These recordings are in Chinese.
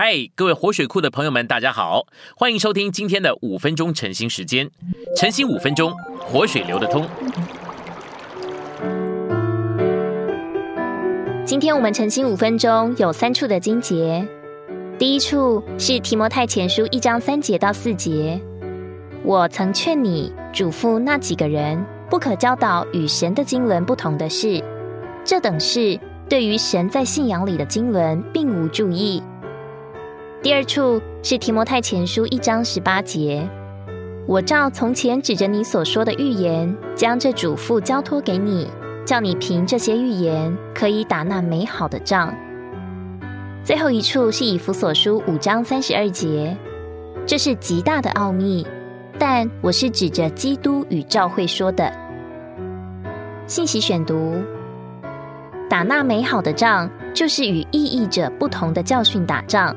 嗨，各位活水库的朋友们，大家好，欢迎收听今天的五分钟晨兴时间。晨兴五分钟，活水流得通。今天我们晨兴五分钟有三处的经节，第一处是提摩太前书一章三节到四节。我曾劝你嘱咐那几个人，不可教导与神的经纶不同的事，这等事对于神在信仰里的经纶并无注意。第二处是提摩太前书一章十八节，我照从前指着你所说的预言，将这嘱咐交托给你，叫你凭这些预言可以打那美好的仗。最后一处是以弗所书五章三十二节，这是极大的奥秘，但我是指着基督与教会说的。信息选读：打那美好的仗，就是与意义者不同的教训打仗。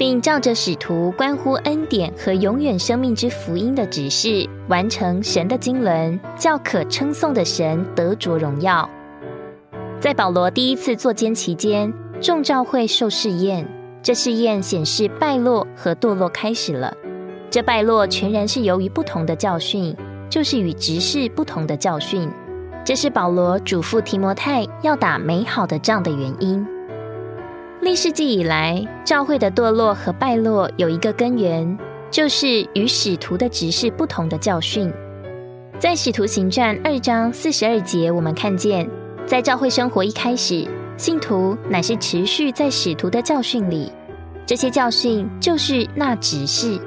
并照着使徒关乎恩典和永远生命之福音的指示，完成神的经纶，叫可称颂的神得着荣耀。在保罗第一次坐监期间，众教会受试验，这试验显示败落和堕落开始了。这败落全然是由于不同的教训，就是与执事不同的教训。这是保罗嘱咐提摩太要打美好的仗的原因。历世纪以来，教会的堕落和败落有一个根源，就是与使徒的执事不同的教训。在使徒行传二章四十二节，我们看见，在教会生活一开始，信徒乃是持续在使徒的教训里。这些教训就是那执事、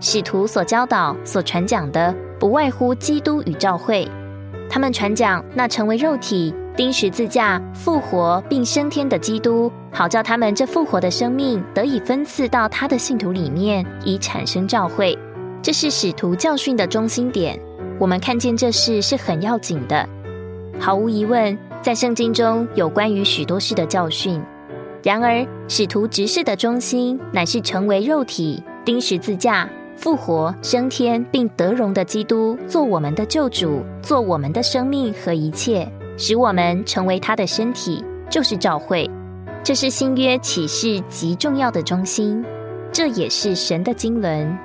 使徒所教导、所传讲的，不外乎基督与教会。他们传讲那成为肉体。钉十字架、复活并升天的基督，好叫他们这复活的生命得以分赐到他的信徒里面，以产生教会。这是使徒教训的中心点。我们看见这事是很要紧的。毫无疑问，在圣经中有关于许多事的教训。然而，使徒执事的中心乃是成为肉体、钉十字架、复活、升天并得荣的基督，做我们的救主，做我们的生命和一切。使我们成为他的身体，就是教会。这是新约启示极重要的中心，这也是神的经纶。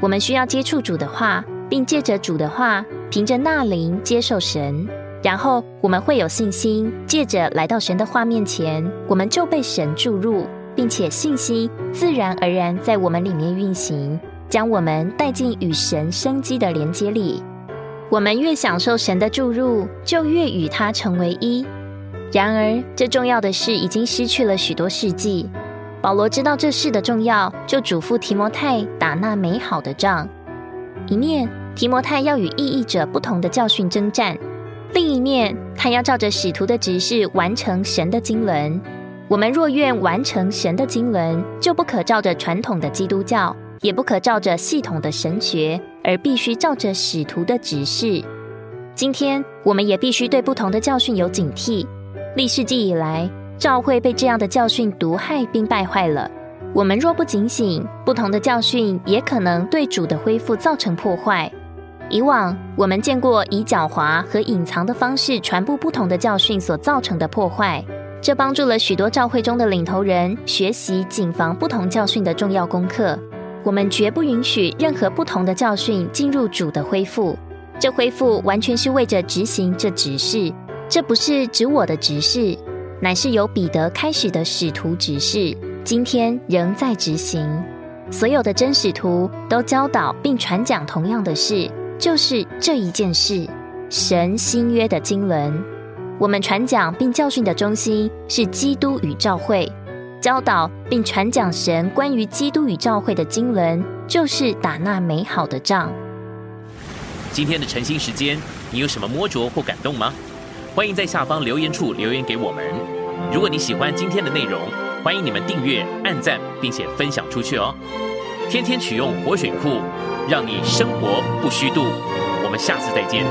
我们需要接触主的话，并借着主的话，凭着那灵接受神，然后我们会有信心，借着来到神的画面前，我们就被神注入，并且信心自然而然在我们里面运行，将我们带进与神生机的连接里。我们越享受神的注入，就越与他成为一。然而，这重要的事已经失去了许多世纪。保罗知道这事的重要，就嘱咐提摩太打那美好的仗。一面，提摩太要与异义者不同的教训征战；另一面，他要照着使徒的指示完成神的经纶。我们若愿完成神的经纶，就不可照着传统的基督教。也不可照着系统的神学，而必须照着使徒的指示。今天我们也必须对不同的教训有警惕。历世纪以来，教会被这样的教训毒害并败坏了。我们若不警醒，不同的教训也可能对主的恢复造成破坏。以往我们见过以狡猾和隐藏的方式传播不同的教训所造成的破坏，这帮助了许多教会中的领头人学习谨防不同教训的重要功课。我们绝不允许任何不同的教训进入主的恢复。这恢复完全是为着执行这指示。这不是指我的指示，乃是由彼得开始的使徒指示，今天仍在执行。所有的真使徒都教导并传讲同样的事，就是这一件事：神新约的经纶。我们传讲并教训的中心是基督与教会。教导并传讲神关于基督与教会的经纶，就是打那美好的仗。今天的晨兴时间，你有什么摸着或感动吗？欢迎在下方留言处留言给我们。如果你喜欢今天的内容，欢迎你们订阅、按赞，并且分享出去哦。天天取用活水库，让你生活不虚度。我们下次再见。